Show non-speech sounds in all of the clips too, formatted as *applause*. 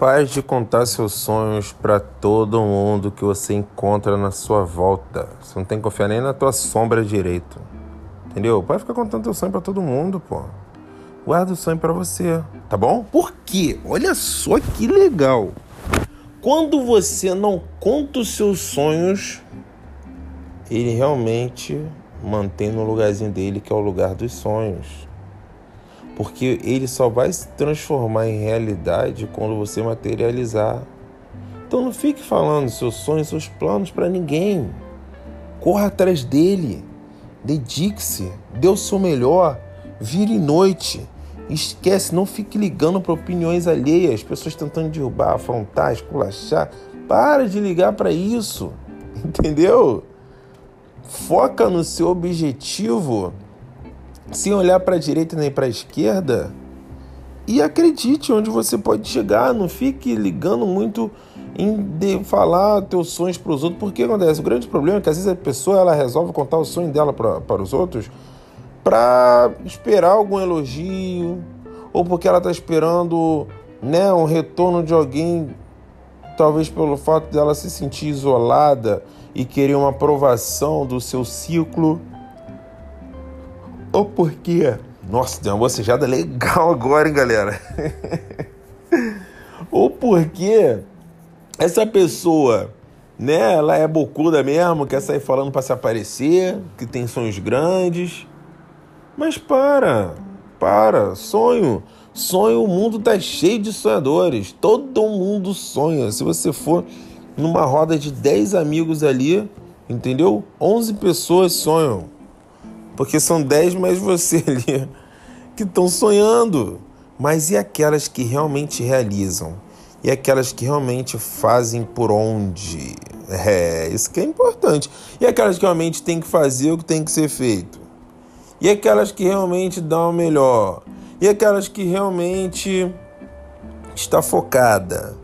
Pare de contar seus sonhos para todo mundo que você encontra na sua volta. Você não tem que confiar nem na tua sombra direito. Entendeu? Pode ficar contando teu sonho para todo mundo, pô. Guarda o sonho para você, tá bom? Por quê? Olha só que legal. Quando você não conta os seus sonhos, ele realmente mantém no lugarzinho dele, que é o lugar dos sonhos porque ele só vai se transformar em realidade quando você materializar. Então não fique falando seus sonhos, seus planos para ninguém. Corra atrás dele. Dedique-se, dê o seu melhor, vire noite. Esquece, não fique ligando para opiniões alheias, pessoas tentando derrubar, afrontar, esculachar. Para de ligar para isso, *laughs* entendeu? Foca no seu objetivo sem olhar para a direita nem para a esquerda e acredite onde você pode chegar. Não fique ligando muito em falar teus sonhos para os outros, porque acontece. O grande problema é que às vezes a pessoa ela resolve contar o sonho dela pra, para os outros para esperar algum elogio ou porque ela está esperando né, um retorno de alguém, talvez pelo fato dela se sentir isolada e querer uma aprovação do seu ciclo. Ou porque. Nossa, deu uma bocejada legal agora, hein, galera? *laughs* Ou porque essa pessoa, né, ela é bocuda mesmo, quer sair falando para se aparecer, que tem sonhos grandes. Mas para, para, sonho. Sonho, o mundo tá cheio de sonhadores. Todo mundo sonha. Se você for numa roda de 10 amigos ali, entendeu? 11 pessoas sonham. Porque são 10 mais você *laughs* ali que estão sonhando. Mas e aquelas que realmente realizam? E aquelas que realmente fazem por onde? É, isso que é importante. E aquelas que realmente têm que fazer o que tem que ser feito? E aquelas que realmente dão o melhor? E aquelas que realmente está focada?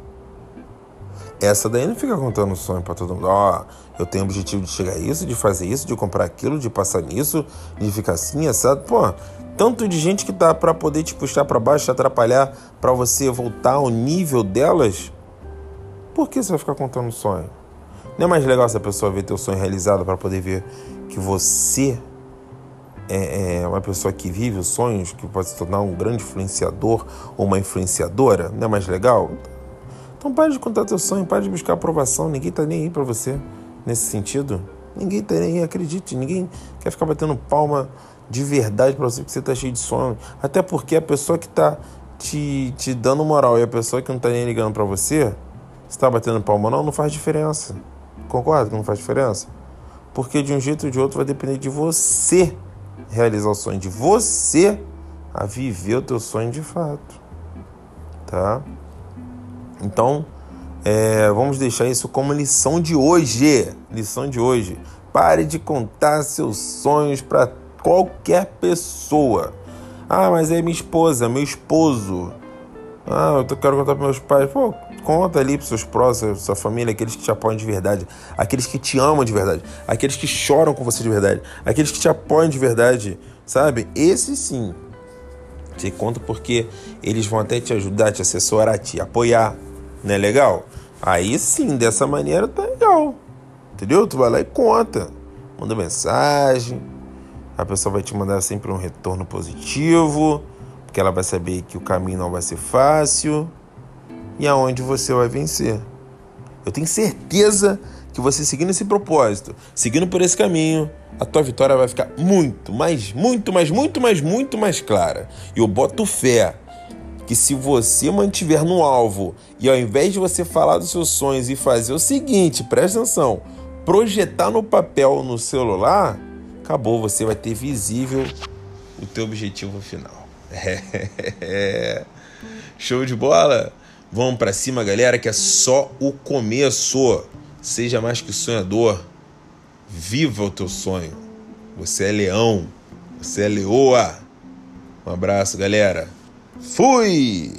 Essa daí não fica contando sonho para todo mundo. Ó, oh, eu tenho o objetivo de chegar a isso, de fazer isso, de comprar aquilo, de passar nisso, de ficar assim, assado. Pô, tanto de gente que tá para poder te puxar para baixo, te atrapalhar para você voltar ao nível delas. Por que você vai ficar contando sonho? Não é mais legal essa pessoa ver teu sonho realizado para poder ver que você é, é, uma pessoa que vive os sonhos, que pode se tornar um grande influenciador ou uma influenciadora? Não é mais legal? Então pare de contar teu sonho, pare de buscar aprovação. Ninguém tá nem aí para você nesse sentido. Ninguém tá nem aí, acredite. Ninguém quer ficar batendo palma de verdade para você porque você tá cheio de sonho. Até porque a pessoa que tá te, te dando moral e a pessoa que não tá nem ligando para você, se tá batendo palma ou não, não faz diferença. Concorda que não faz diferença? Porque de um jeito ou de outro vai depender de você realizar o sonho, de você a viver o teu sonho de fato. Tá? Então, é, vamos deixar isso como lição de hoje. Lição de hoje. Pare de contar seus sonhos para qualquer pessoa. Ah, mas é minha esposa, meu esposo. Ah, eu quero contar para meus pais. Pô, conta ali para seus próximos, sua família, aqueles que te apoiam de verdade, aqueles que te amam de verdade, aqueles que choram com você de verdade, aqueles que te apoiam de verdade, sabe? Esse sim. Você conta porque eles vão até te ajudar, te assessorar, te apoiar. Não é legal? Aí sim, dessa maneira tá legal. Entendeu? Tu vai lá e conta. Manda mensagem. A pessoa vai te mandar sempre um retorno positivo. Porque ela vai saber que o caminho não vai ser fácil. E aonde você vai vencer. Eu tenho certeza que você seguindo esse propósito, seguindo por esse caminho, a tua vitória vai ficar muito, mais, muito, mais, muito, mais, muito mais clara. E eu boto fé que se você mantiver no alvo e ao invés de você falar dos seus sonhos e fazer o seguinte, presta atenção, projetar no papel no celular, acabou, você vai ter visível o teu objetivo final. *laughs* Show de bola? Vamos para cima, galera, que é só o começo. Seja mais que sonhador. Viva o teu sonho. Você é leão. Você é leoa. Um abraço, galera. Fui!